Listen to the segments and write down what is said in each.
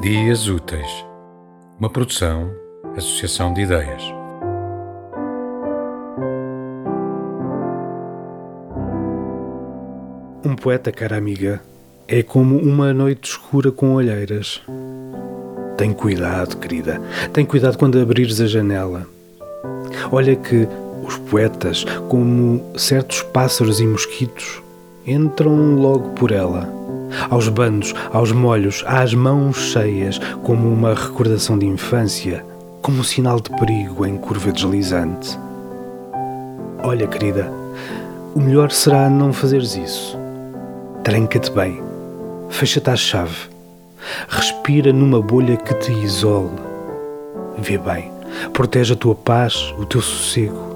Dias Úteis, uma produção, associação de ideias. Um poeta, cara amiga, é como uma noite escura com olheiras. Tem cuidado, querida, tem cuidado quando abrires a janela. Olha que os poetas, como certos pássaros e mosquitos, entram logo por ela aos bandos, aos molhos, às mãos cheias, como uma recordação de infância, como um sinal de perigo em curva deslizante. Olha, querida, o melhor será não fazeres isso. Tranca-te bem, fecha-te à chave, respira numa bolha que te isole. Vê bem, protege a tua paz, o teu sossego.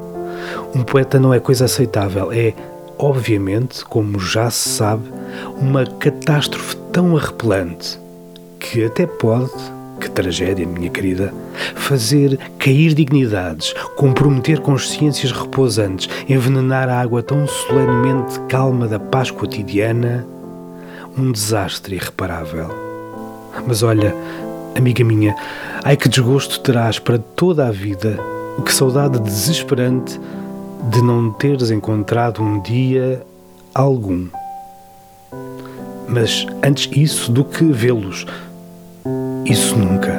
Um poeta não é coisa aceitável, é, obviamente, como já se sabe, uma catástrofe tão arrepelante que até pode, que tragédia, minha querida, fazer cair dignidades, comprometer consciências repousantes, envenenar a água tão solenemente calma da paz cotidiana, um desastre irreparável. Mas olha, amiga minha, ai que desgosto terás para toda a vida, que saudade desesperante de não teres encontrado um dia algum mas antes isso do que vê-los. Isso nunca.